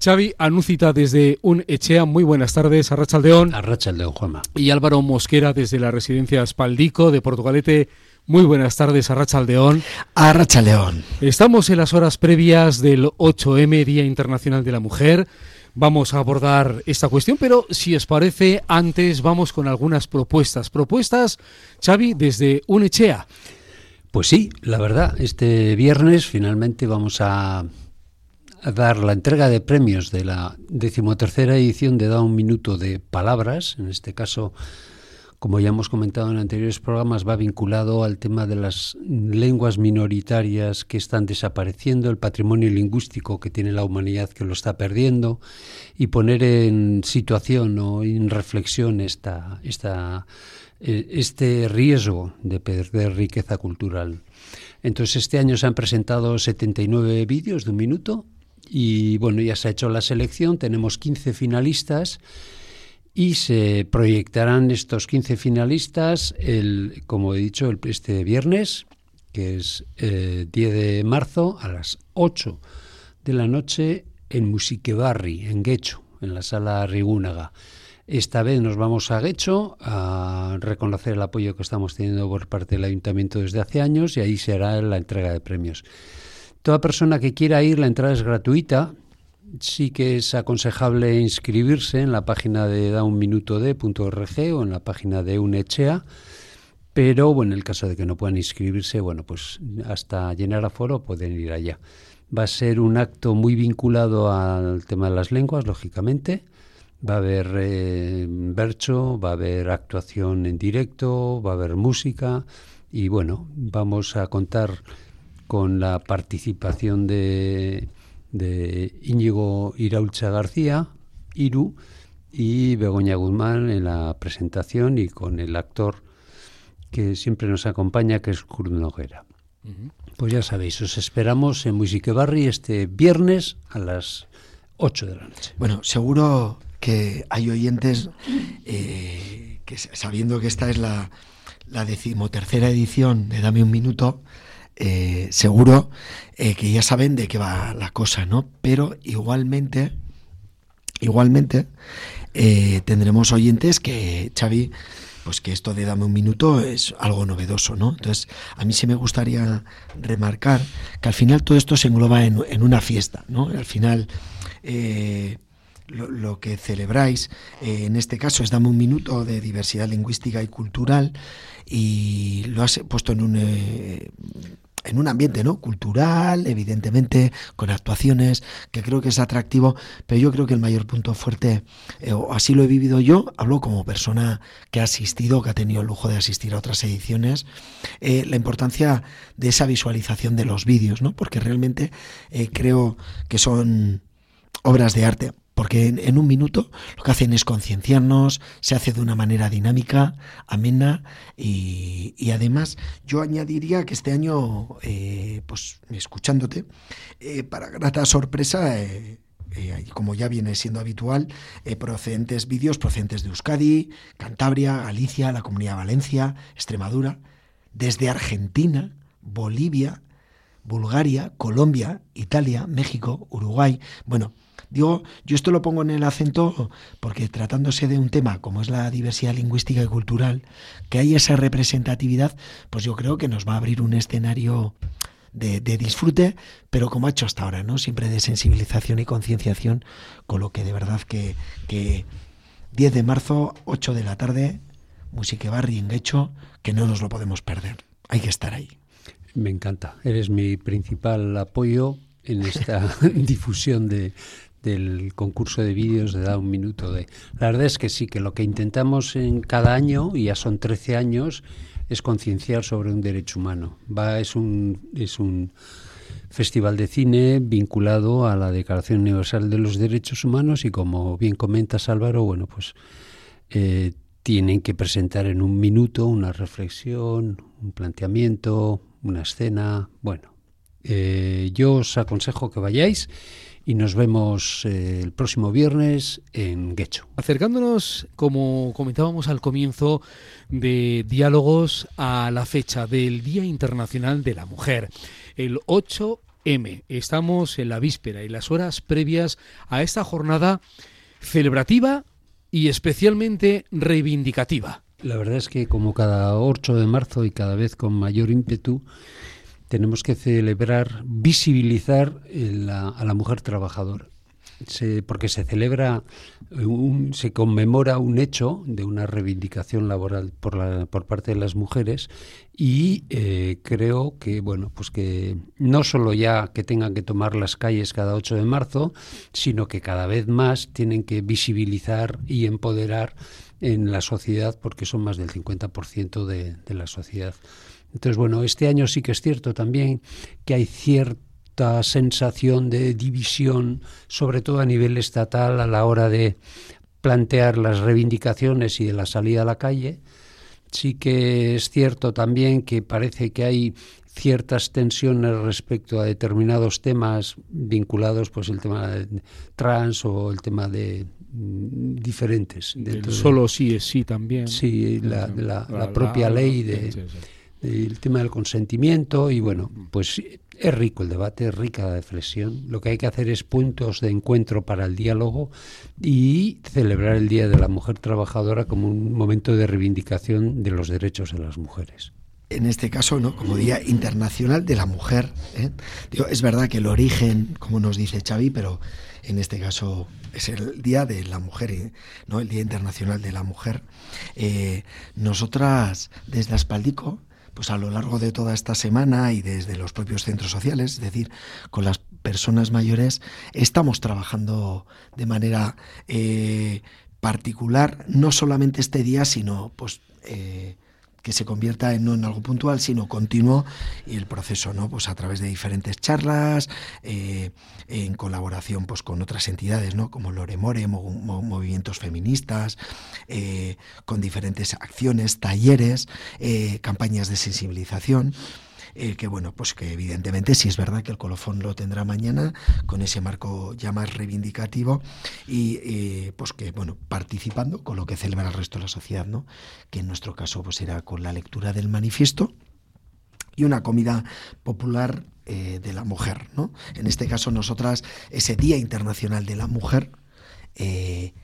Xavi Anúcita desde un Echea, muy buenas tardes, Arrachaldeón. Arrachaldeón, Juanma. Y Álvaro Mosquera desde la residencia Espaldico de Portugalete. Muy buenas tardes, Arrachaldeón. Arrachaldeón. Estamos en las horas previas del 8M, Día Internacional de la Mujer. Vamos a abordar esta cuestión, pero si os parece, antes vamos con algunas propuestas. Propuestas, Xavi, desde un Echea. Pues sí, la verdad, este viernes finalmente vamos a dar la entrega de premios de la decimotercera edición de Da un Minuto de Palabras. En este caso, como ya hemos comentado en anteriores programas, va vinculado al tema de las lenguas minoritarias que están desapareciendo, el patrimonio lingüístico que tiene la humanidad que lo está perdiendo y poner en situación o en reflexión esta, esta, eh, este riesgo de perder riqueza cultural. Entonces, este año se han presentado 79 vídeos de un minuto y bueno, ya se ha hecho la selección, tenemos 15 finalistas y se proyectarán estos 15 finalistas, el, como he dicho, el, este viernes, que es eh, 10 de marzo, a las 8 de la noche en Musiquebarri, en Guecho, en la sala Rigúnaga. Esta vez nos vamos a Guecho a reconocer el apoyo que estamos teniendo por parte del ayuntamiento desde hace años y ahí será la entrega de premios. Toda persona que quiera ir, la entrada es gratuita. Sí que es aconsejable inscribirse en la página de daunminutode.org o en la página de UNECHEA. Pero bueno, en el caso de que no puedan inscribirse, bueno, pues hasta llenar aforo pueden ir allá. Va a ser un acto muy vinculado al tema de las lenguas, lógicamente. Va a haber eh, bercho, va a haber actuación en directo, va a haber música y bueno, vamos a contar con la participación de, de Íñigo Iraulcha García, Iru, y Begoña Guzmán en la presentación y con el actor que siempre nos acompaña, que es Kurt Noguera. Pues ya sabéis, os esperamos en Musique Barri este viernes a las 8 de la noche. Bueno, seguro que hay oyentes eh, que sabiendo que esta es la, la decimotercera edición de Dame un Minuto, eh, seguro eh, que ya saben de qué va la cosa, ¿no? Pero igualmente, igualmente, eh, tendremos oyentes que, Xavi, pues que esto de dame un minuto es algo novedoso, ¿no? Entonces, a mí sí me gustaría remarcar que al final todo esto se engloba en, una fiesta, ¿no? Al final, lo, que celebráis, en este caso es Dame un Minuto de Diversidad Lingüística y Cultural, y lo has puesto en un... en un ambiente ¿no? cultural, evidentemente, con actuaciones, que creo que es atractivo, pero yo creo que el mayor punto fuerte, eh, o así lo he vivido yo, hablo como persona que ha asistido, que ha tenido el lujo de asistir a otras ediciones, eh, la importancia de esa visualización de los vídeos, ¿no? porque realmente eh, creo que son obras de arte porque en, un minuto lo que hacen es concienciarnos, se hace de una manera dinámica, amena y, además yo añadiría que este año, eh, pues escuchándote, eh, para grata sorpresa, eh, como ya viene siendo habitual, procedentes vídeos procedentes de Euskadi, Cantabria, Galicia, la Comunidad Valencia, Extremadura, desde Argentina, Bolivia, Bulgaria, Colombia, Italia, México, Uruguay, bueno, Digo, yo esto lo pongo en el acento porque tratándose de un tema como es la diversidad lingüística y cultural, que hay esa representatividad, pues yo creo que nos va a abrir un escenario de, de, disfrute, pero como ha hecho hasta ahora, ¿no? Siempre de sensibilización y concienciación, con lo que de verdad que, que 10 de marzo, 8 de la tarde, Musique Barri en Guecho, que no nos lo podemos perder. Hay que estar ahí. Me encanta. Eres mi principal apoyo en esta difusión de, del concurso de vídeos de Da un Minuto de... La verdad es que sí, que lo que intentamos en cada año, y ya son 13 años, es concienciar sobre un derecho humano. Va, es un, es un festival de cine vinculado a la Declaración Universal de los Derechos Humanos y como bien comentas Álvaro, bueno, pues eh, tienen que presentar en un minuto una reflexión, un planteamiento, una escena, bueno. Eh, yo os aconsejo que vayáis y nos vemos eh, el próximo viernes en Guecho. Acercándonos, como comentábamos al comienzo, de diálogos a la fecha del Día Internacional de la Mujer, el 8 8M. Estamos en la víspera y las horas previas a esta jornada celebrativa y especialmente reivindicativa. La verdad es que como cada 8 de marzo y cada vez con mayor ímpetu, tenemos que celebrar, visibilizar a la mujer trabajadora porque se celebra, un, se conmemora un hecho de una reivindicación laboral por, la, por parte de las mujeres y eh, creo que, bueno, pues que no solo ya que tengan que tomar las calles cada 8 de marzo, sino que cada vez más tienen que visibilizar y empoderar en la sociedad porque son más del 50% de, de la sociedad. Entonces, bueno, este año sí que es cierto también que hay cierto sensación de división, sobre todo a nivel estatal, a la hora de plantear las reivindicaciones y de la salida a la calle. Sí que es cierto también que parece que hay ciertas tensiones respecto a determinados temas vinculados, pues el tema de trans o el tema de mm, diferentes. solo sí es sí también. Sí, la, la, propia ley de, el tema del consentimiento y bueno, pues es rico el debate, es rica la reflexión. Lo que hay que hacer es puntos de encuentro para el diálogo y celebrar el Día de la Mujer Trabajadora como un momento de reivindicación de los derechos de las mujeres en este caso, ¿no? como Día Internacional de la Mujer. ¿eh? es verdad que el origen, como nos dice Xavi, pero en este caso es el Día de la Mujer, ¿eh? ¿no? el Día Internacional de la Mujer. Eh, nosotras, desde Aspaldico, pues a lo largo de toda esta semana y desde los propios centros sociales, es decir, con las personas mayores, estamos trabajando de manera eh, particular, no solamente este día, sino pues eh, que se convierta en, no en algo puntual, sino continuo y el proceso, ¿no? Pues a través de diferentes charlas, eh, en colaboración pues con otras entidades, ¿no? Como Loremore, movimientos feministas, eh, con diferentes acciones, talleres, eh, campañas de sensibilización. Eh, que bueno, pues que evidentemente sí es verdad que el colofón lo tendrá mañana con ese marco ya más reivindicativo y pues que bueno, participando con lo que celebra el resto de la sociedad, ¿no? Que en nuestro caso pues será con la lectura del manifiesto y una comida popular eh, de la mujer, ¿no? En este caso nosotras ese Día Internacional de la Mujer eh,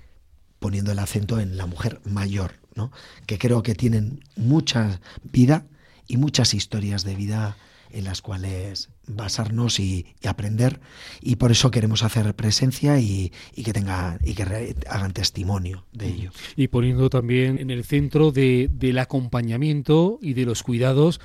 poniendo el acento en la mujer mayor, ¿no? Que creo que tienen mucha vida y muchas historias de vida en las cuales basarnos y, aprender. Y por eso queremos hacer presencia y, que tenga y que hagan testimonio de ello. Y poniendo también en el centro de, del acompañamiento y de los cuidados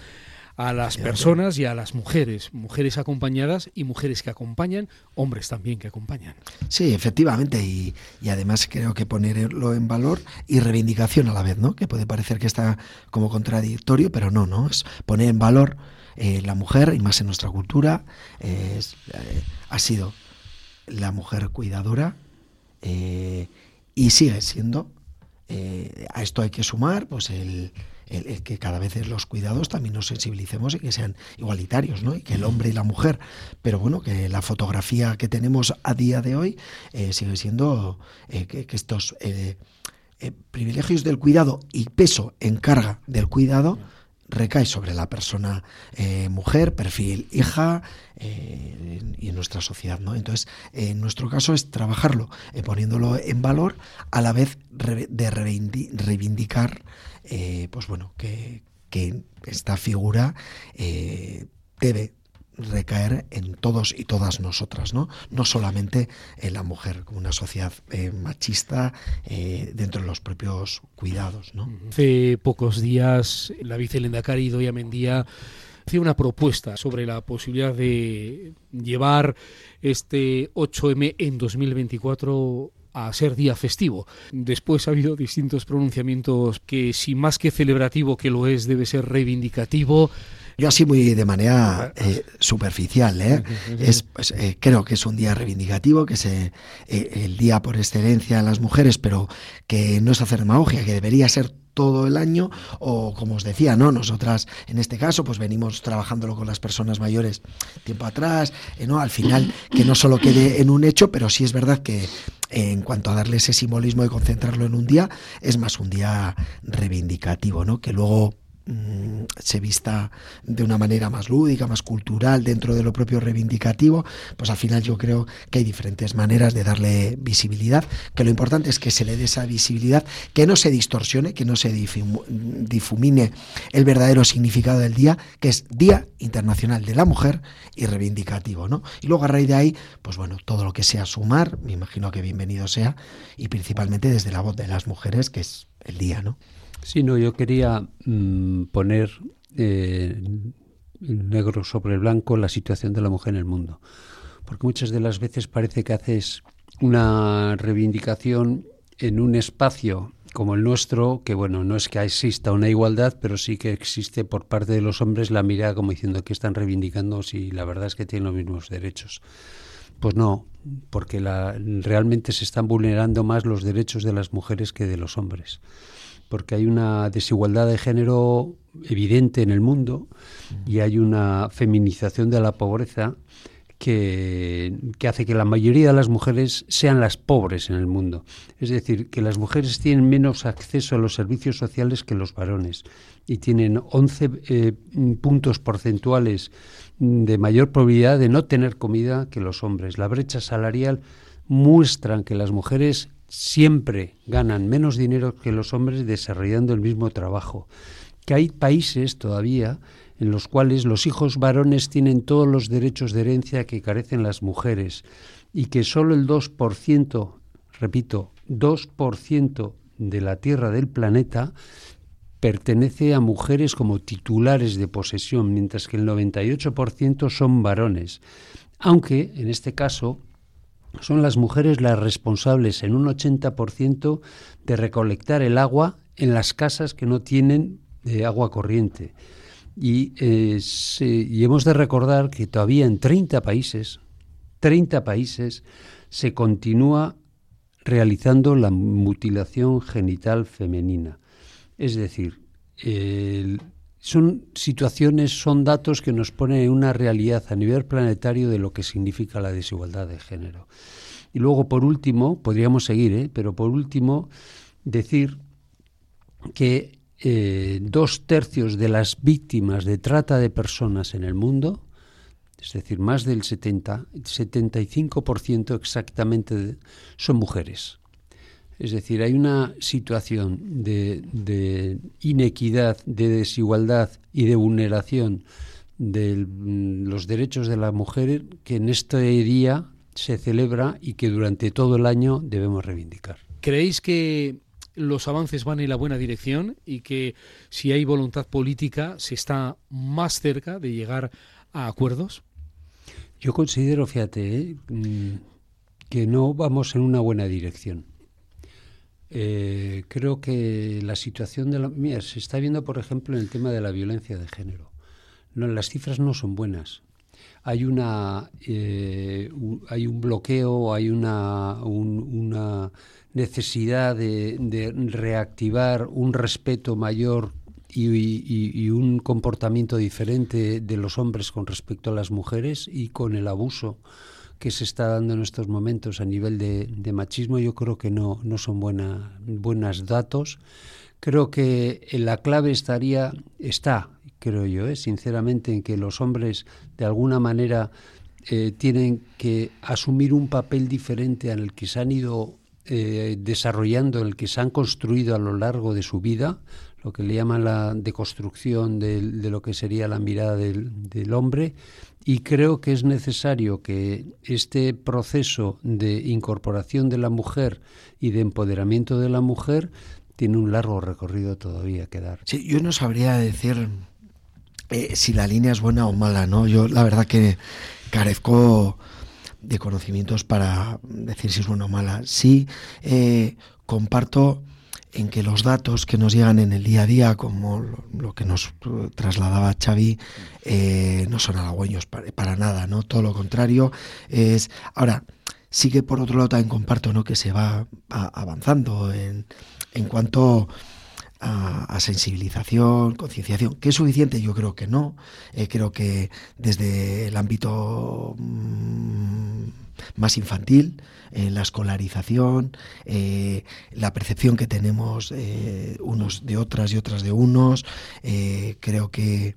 a las personas y a las mujeres, mujeres acompañadas y mujeres que acompañan, hombres también que acompañan. Sí, efectivamente, y, además creo que ponerlo en valor y reivindicación a la vez, ¿no? Que puede parecer que está como contradictorio, pero no, ¿no? Es poner en valor eh, la mujer, y más en nuestra cultura, eh, ha sido la mujer cuidadora eh, y sigue siendo. a esto hay que sumar, pues el el, que cada vez los cuidados también nos sensibilicemos y que sean igualitarios, ¿no? Y que el hombre y la mujer, pero bueno, que la fotografía que tenemos a día de hoy eh, sigue siendo eh, que, estos eh, privilegios del cuidado y peso en carga del cuidado recae sobre la persona mujer, perfil hija en nuestra sociedad. ¿no? Entonces, en nuestro caso es trabajarlo, poniéndolo en valor a la vez de reivindicar eh, pues bueno, que, esta figura eh, debe recaer en todos y todas nosotras, ¿no? No solamente en la mujer, como una sociedad eh, machista dentro de los propios cuidados, ¿no? Hace pocos días la vicelendacari Doya Mendía hacía una propuesta sobre la posibilidad de llevar este 8M en 2024 a ser día festivo. Después ha habido distintos pronunciamientos que si más que celebrativo que lo es debe ser reivindicativo. Yo así muy de manera eh, superficial, ¿eh? es, pues, eh, creo que es un día reivindicativo, que es el día por excelencia de las mujeres, pero que no es hacer demagogia, que debería ser todo el año o como os decía, ¿no? Nosotras en este caso pues venimos trabajándolo con las personas mayores tiempo atrás, ¿no? Al final que no solo quede en un hecho, pero sí es verdad que en cuanto a darle ese simbolismo y concentrarlo en un día, es más un día reivindicativo, ¿no? Que luego mm, se vista de una manera más lúdica, más cultural, dentro de lo propio reivindicativo, pues al final yo creo que hay diferentes maneras de darle visibilidad, que lo importante es que se le dé esa visibilidad, que no se distorsione, que no se difumine el verdadero significado del día, que es Día Internacional de la Mujer y reivindicativo, ¿no? Y luego a raíz de ahí, pues bueno, todo lo que sea sumar, me imagino que bienvenido sea, y principalmente desde la voz de las mujeres, que es el día, ¿no? Sí, no, yo quería mm, poner eh, negro sobre blanco la situación de la mujer en el mundo, porque muchas de las veces parece que haces una reivindicación en un espacio como el nuestro, que bueno, no es que exista una igualdad, pero sí que existe por parte de los hombres la mirada como diciendo que están reivindicando si la verdad es que tienen los mismos derechos. Pues no, porque la, realmente se están vulnerando más los derechos de las mujeres que de los hombres, porque hay una desigualdad de género evidente en el mundo y hay una feminización de la pobreza que, hace que la mayoría de las mujeres sean las pobres en el mundo. Es decir, que las mujeres tienen menos acceso a los servicios sociales que los varones y tienen 11 eh, puntos porcentuales de mayor probabilidad de no tener comida que los hombres. La brecha salarial muestra que las mujeres siempre ganan menos dinero que los hombres desarrollando el mismo trabajo. Que hay países todavía en los cuales los hijos varones tienen todos los derechos de herencia que carecen las mujeres y que solo el 2%, repito, 2% de la tierra del planeta pertenece a mujeres como titulares de posesión, mientras que el 98% son varones. Aunque, en este caso, son las mujeres las responsables en un 80% de recolectar el agua en las casas que no tienen eh, agua corriente. Y, eh, y hemos de recordar que todavía en 30 países, 30 países, se continúa realizando la mutilación genital femenina. Es decir, son situaciones, son datos que nos ponen en una realidad a nivel planetario de lo que significa la desigualdad de género. Y luego, por último, podríamos seguir, ¿eh? pero por último, decir que eh, dos tercios de las víctimas de trata de personas en el mundo, es decir, más del 70, 75% exactamente son mujeres. Es decir, hay una situación de, inequidad, de desigualdad y de vulneración de los derechos de la mujer que en este día se celebra y que durante todo el año debemos reivindicar. ¿Creéis que los avances van en la buena dirección y que si hay voluntad política se está más cerca de llegar a acuerdos? Yo considero, fíjate, ¿eh? mm, que no vamos en una buena dirección. Eh, creo que la situación de la... Mira, se está viendo, por ejemplo, en el tema de la violencia de género. Las cifras no son buenas. Hay una eh, hay un bloqueo, hay una necesidad de, reactivar un respeto mayor y, un comportamiento diferente de los hombres con respecto a las mujeres y con el abuso que se está dando en estos momentos a nivel de, machismo, yo creo que no, no son buena, buenos datos. Creo que la clave estaría, está, creo yo, ¿eh? sinceramente, en que los hombres de alguna manera eh, tienen que asumir un papel diferente al que se han ido eh, desarrollando, el que se han construido a lo largo de su vida, lo que le llaman la deconstrucción de, lo que sería la mirada del hombre, y creo que es necesario que este proceso de incorporación de la mujer y de empoderamiento de la mujer tiene un largo recorrido todavía que dar. Sí, yo no sabría decir eh, si la línea es buena o mala, ¿no? Yo la verdad que carezco de conocimientos para decir si es buena o mala. Sí, eh, comparto en que los datos que nos llegan en el día a día, como lo, que nos trasladaba Xavi, eh, no son halagüeños para, nada, ¿no? Todo lo contrario es... Ahora, sí que por otro lado también comparto, ¿no? Que se va avanzando en, en cuanto a, sensibilización, concienciación, que es suficiente, yo creo que no. Eh, creo que desde el ámbito mm, más infantil, en la escolarización, eh, la percepción que tenemos eh, unos de otras y otras de unos, creo que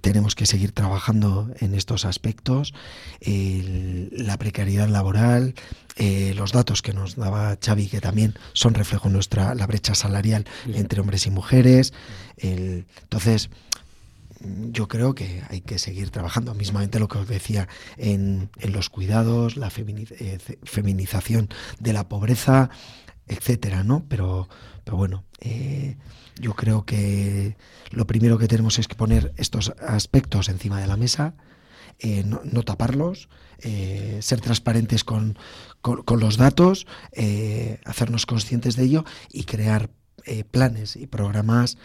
tenemos que seguir trabajando en estos aspectos. la precariedad laboral, eh, los datos que nos daba Xavi, que también son reflejo de nuestra, la brecha salarial entre hombres y mujeres. entonces, yo creo que hay que seguir trabajando, mismamente lo que os decía en, los cuidados, la eh, feminización de la pobreza, etcétera, ¿no? Pero, pero bueno, eh, yo creo que lo primero que tenemos es que poner estos aspectos encima de la mesa, eh, no, taparlos, eh, ser transparentes con, los datos, hacernos conscientes de ello y crear planes y programas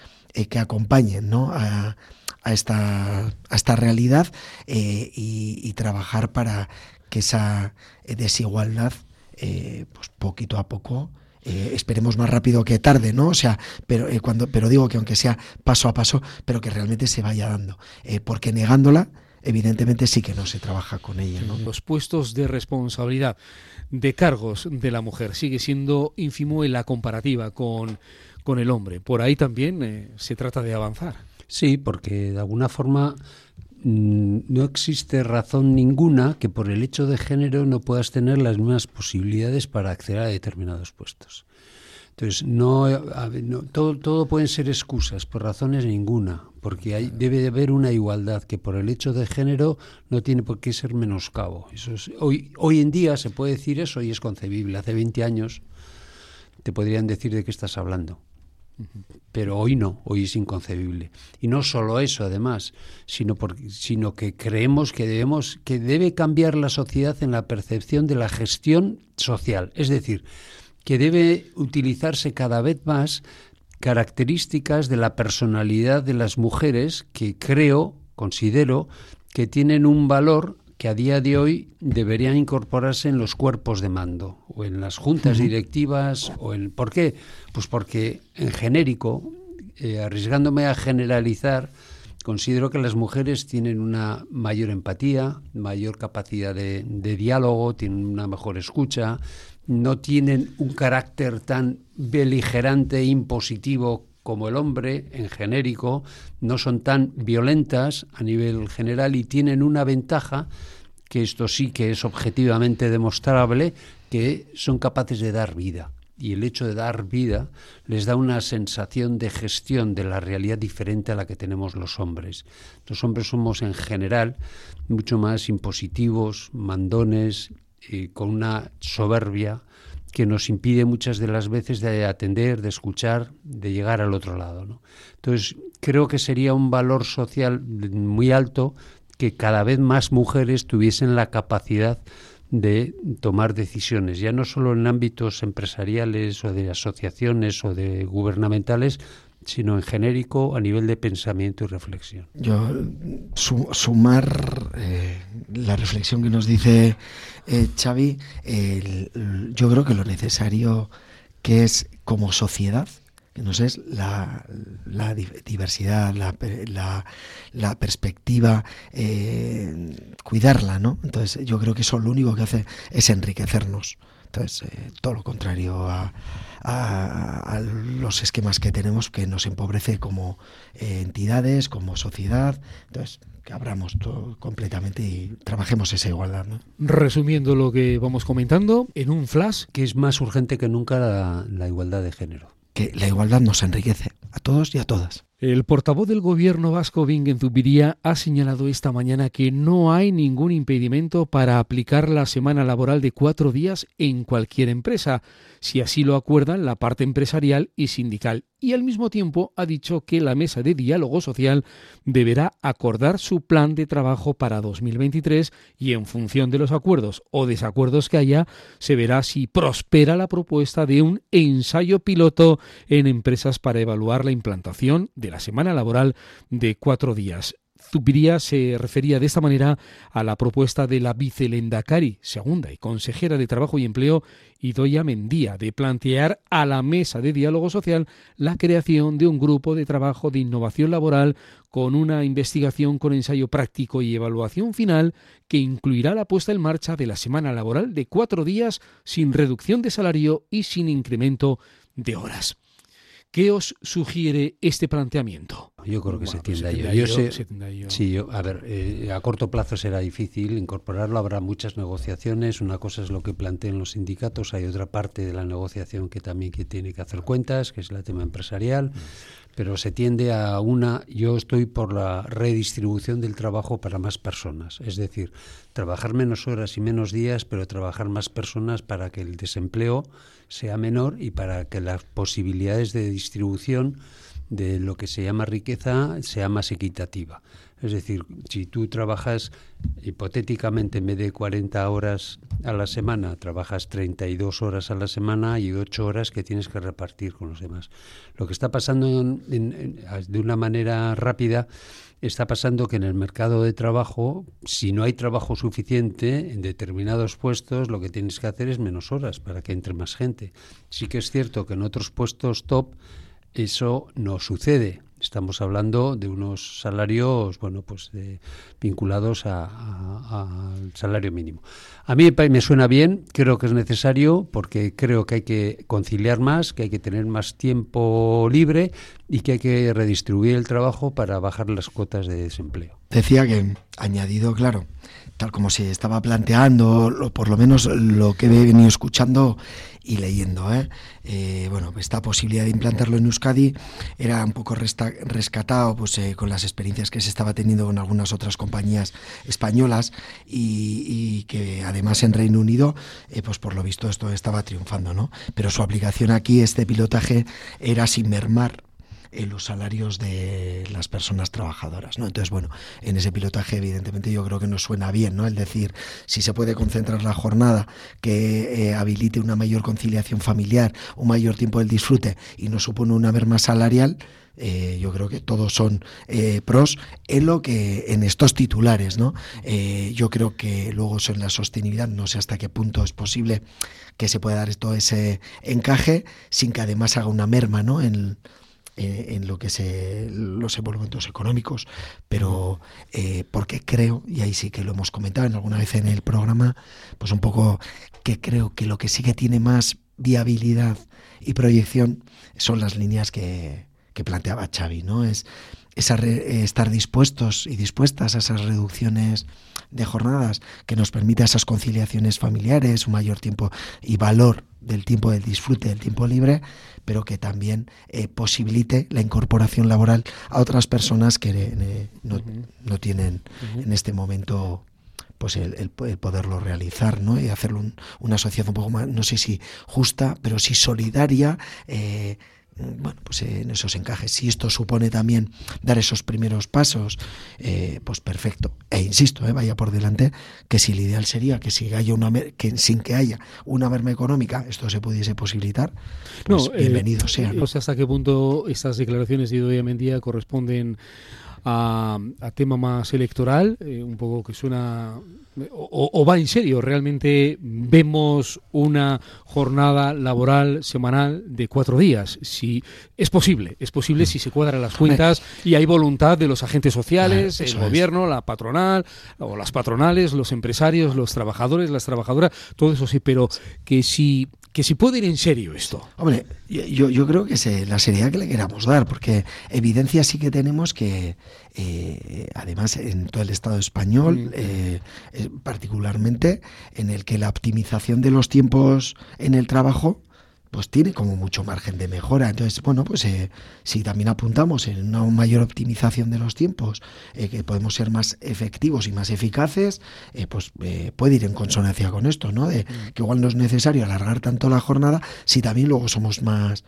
que acompañen ¿no? a, esta, a esta realidad y, trabajar para que esa desigualdad, pues poquito a poco, eh, esperemos más rápido que tarde, ¿no? O sea, pero eh, cuando, pero digo que aunque sea paso a paso, pero que realmente se vaya dando, eh, porque negándola, evidentemente sí que no se trabaja con ella. Los puestos de responsabilidad de cargos de la mujer sigue siendo ínfimo en la comparativa con, con el hombre. Por ahí también se trata de avanzar. Sí, porque de alguna forma mm, no existe razón ninguna que por el hecho de género no puedas tener las mismas posibilidades para acceder a determinados puestos. Entonces, no, todo, todo pueden ser excusas por razones ninguna, porque hay, debe de haber una igualdad que por el hecho de género no tiene por qué ser menoscabo. Eso hoy, hoy en día se puede decir eso y es concebible. Hace 20 años te podrían decir de qué estás hablando. Pero hoy no, hoy es inconcebible. Y no solo eso, además, sino, sino que creemos que debemos, que debe cambiar la sociedad en la percepción de la gestión social. Es decir, que debe utilizarse cada vez más características de la personalidad de las mujeres que creo, considero, que tienen un valor que a día de hoy deberían incorporarse en los cuerpos de mando o en las juntas directivas o en ¿por qué? Pues porque en genérico, eh, arriesgándome a generalizar, considero que las mujeres tienen una mayor empatía, mayor capacidad de, de diálogo, tienen una mejor escucha, no tienen un carácter tan beligerante e impositivo como el hombre en genérico, no son tan violentas a nivel general y tienen una ventaja, que esto sí que es objetivamente demostrable, que son capaces de dar vida. Y el hecho de dar vida les da una sensación de gestión de la realidad diferente a la que tenemos los hombres. Los hombres somos en general mucho más impositivos, mandones, y con una soberbia que nos impide muchas de las veces de atender, de escuchar, de llegar al otro lado. ¿no? Entonces, creo que sería un valor social muy alto que cada vez más mujeres tuviesen la capacidad de tomar decisiones, ya no solo en ámbitos empresariales o de asociaciones o de gubernamentales, sino en genérico a nivel de pensamiento y reflexión. Yo sumar eh, la reflexión que nos dice eh, Xavi, yo creo que lo necesario que es como sociedad, que nos es la, diversidad, la, la, perspectiva, eh, cuidarla, ¿no? Entonces yo creo que eso lo único que hace es enriquecernos. Entonces, eh, todo lo contrario a, los esquemas que tenemos que nos empobrece como eh, entidades, como sociedad. Entonces, que abramos todo completamente y trabajemos esa igualdad. Resumiendo lo que vamos comentando, en un flash. Que es más urgente que nunca la igualdad de género. Que la igualdad nos enriquece a todos y a todas. El portavoz del gobierno vasco, Bingen Zubiría, ha señalado esta mañana que no hay ningún impedimento para aplicar la semana laboral de cuatro días en cualquier empresa, si así lo acuerdan la parte empresarial y sindical. Y al mismo tiempo ha dicho que la mesa de diálogo social deberá acordar su plan de trabajo para 2023 y en función de los acuerdos o desacuerdos que haya, se verá si prospera la propuesta de un ensayo piloto en empresas para evaluar la implantación de la semana laboral de cuatro días. Zubiría se refería de esta manera a la propuesta de la vicelendacari segunda y consejera de Trabajo y Empleo, Idoya Mendía, de plantear a la mesa de diálogo social la creación de un grupo de trabajo de innovación laboral con una investigación con ensayo práctico y evaluación final que incluirá la puesta en marcha de la semana laboral de cuatro días sin reducción de salario y sin incremento de horas. ¿Qué os sugiere este planteamiento? Yo creo que se tiende a ello. Yo sé, sí, yo, a ver, eh, a corto plazo será difícil incorporarlo, habrá muchas negociaciones. Una cosa es lo que plantean los sindicatos, hay otra parte de la negociación que también que tiene que hacer cuentas, que es el tema empresarial. Pero se tiende a una, yo estoy por la redistribución del trabajo para más personas, es decir, trabajar menos horas y menos días, pero trabajar más personas para que el desempleo sea menor y para que las posibilidades de distribución de lo que se llama riqueza sea más equitativa. Es decir, si tú trabajas hipotéticamente en vez de 40 horas a la semana, trabajas 32 horas a la semana y 8 horas que tienes que repartir con los demás. Lo que está pasando de una manera rápida está pasando que en el mercado de trabajo, si no hay trabajo suficiente en determinados puestos, lo que tienes que hacer es menos horas para que entre más gente. Sí que es cierto que en otros puestos top eso no sucede. Estamos hablando de unos salarios, bueno, pues vinculados al salario mínimo. A mí me suena bien, creo que es necesario porque creo que hay que conciliar más, que hay que tener más tiempo libre y que hay que redistribuir el trabajo para bajar las cuotas de desempleo. Decía que, añadido, claro, tal como se estaba planteando, por lo menos lo que he venido escuchando y leyendo. ¿eh? Eh, bueno, esta posibilidad de implantarlo en Euskadi era un poco rescatado pues, eh, con las experiencias que se estaba teniendo con algunas otras compañías españolas y, que además en Reino Unido, pues por lo visto esto estaba triunfando, ¿no? Pero su aplicación aquí, este pilotaje, era sin mermar en los salarios de las personas trabajadoras. ¿no? Entonces, bueno, en ese pilotaje evidentemente yo creo que nos suena bien, ¿no? El decir, si se puede concentrar la jornada que eh, habilite una mayor conciliación familiar, un mayor tiempo del disfrute y no supone una merma salarial, eh, yo creo que todos son eh, pros en lo que en estos titulares no yo creo que luego en la sostenibilidad no sé hasta qué punto es posible que se pueda dar todo ese encaje sin que además haga una merma no en eh, en lo que se los envolvimientos económicos, pero eh, porque creo, y ahí sí que lo hemos comentado en alguna vez en el programa, pues un poco que creo que lo que sí que tiene más viabilidad y proyección son las líneas que, que planteaba Xavi, ¿no? Es esa estar dispuestos y dispuestas a esas reducciones de jornadas que nos permita esas conciliaciones familiares, un mayor tiempo y valor del tiempo del disfrute, del tiempo libre, pero que también eh, posibilite la incorporación laboral a otras personas que eh, no, tienen en este momento pues el, poderlo realizar ¿no? y hacerlo una sociedad un poco más, no sé si justa, pero sí solidaria, eh, bueno, pues en esos encajes. Si esto supone también dar esos primeros pasos, eh, pues perfecto. E insisto, eh, vaya por delante, que si el ideal sería que, si haya una que sin que haya una merma económica, esto se pudiese posibilitar, pues no, eh, bienvenido sea. No sé hasta qué punto estas declaraciones de Idoia Mendía corresponden a, tema más electoral, eh, un poco que suena o, va en serio, realmente vemos una jornada laboral semanal de cuatro días. Si es posible, es posible si se cuadran las cuentas y hay voluntad de los agentes sociales, el gobierno, la patronal o las patronales, los empresarios, los trabajadores, las trabajadoras, todo eso sí, pero que si que si puede ir en serio esto. Hombre, yo, yo creo que es la seriedad que le queramos dar, porque evidencia sí que tenemos que, eh, además, en todo el Estado español, eh, eh, particularmente, en el que la optimización de los tiempos en el trabajo pues tiene como mucho margen de mejora. Entonces, bueno, pues eh, si también apuntamos en una mayor optimización de los tiempos, eh, que podemos ser más efectivos y más eficaces, eh, pues puede ir en consonancia con esto, ¿no? De mm. que igual no es necesario alargar tanto la jornada si también luego somos más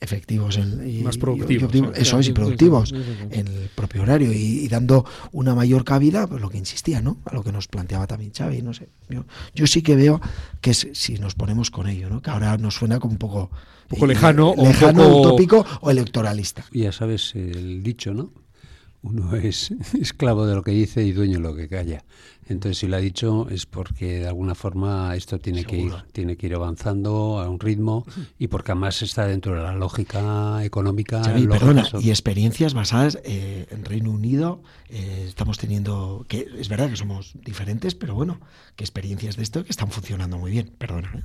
efectivos y, más productivos, eso es y productivos en el propio horario y, dando una mayor cabida pues lo que insistía no a lo que nos planteaba también Xavi no sé. Yo, yo sí que veo que es, si nos ponemos con ello no que ahora nos suena como un poco, poco lejano, lejano utópico o electoralista. Ya sabes el dicho no uno es esclavo de lo que dice y dueño de lo que calla. Entonces, si lo ha dicho es porque de alguna forma esto tiene que ir, tiene que ir avanzando a un ritmo y porque además está dentro de la lógica económica. perdona, y experiencias basadas eh, en Reino Unido eh, estamos teniendo que es verdad que somos diferentes, pero bueno, que experiencias de esto que están funcionando muy bien. Perdona. ¿eh?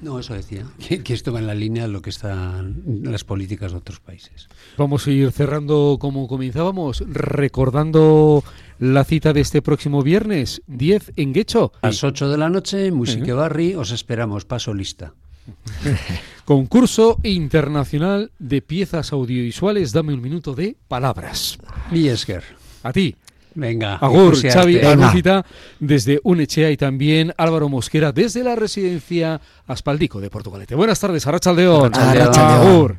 No, eso decía, que, esto va en la línea de lo que están las políticas de otros países. Vamos a ir cerrando como comenzábamos, recordando la cita de este próximo viernes, 10 en Guecho. A las 8 de la noche, Musique Barri, os esperamos, paso lista. Concurso internacional de piezas audiovisuales, dame un minuto de palabras. Miesker. A ti. Venga, Agur, Xavi Anúcita desde Unechea y también Álvaro Mosquera desde la residencia Aspaldico de Portugalete. Buenas tardes, Arrachaldeón. Arrachaldeón. Agur.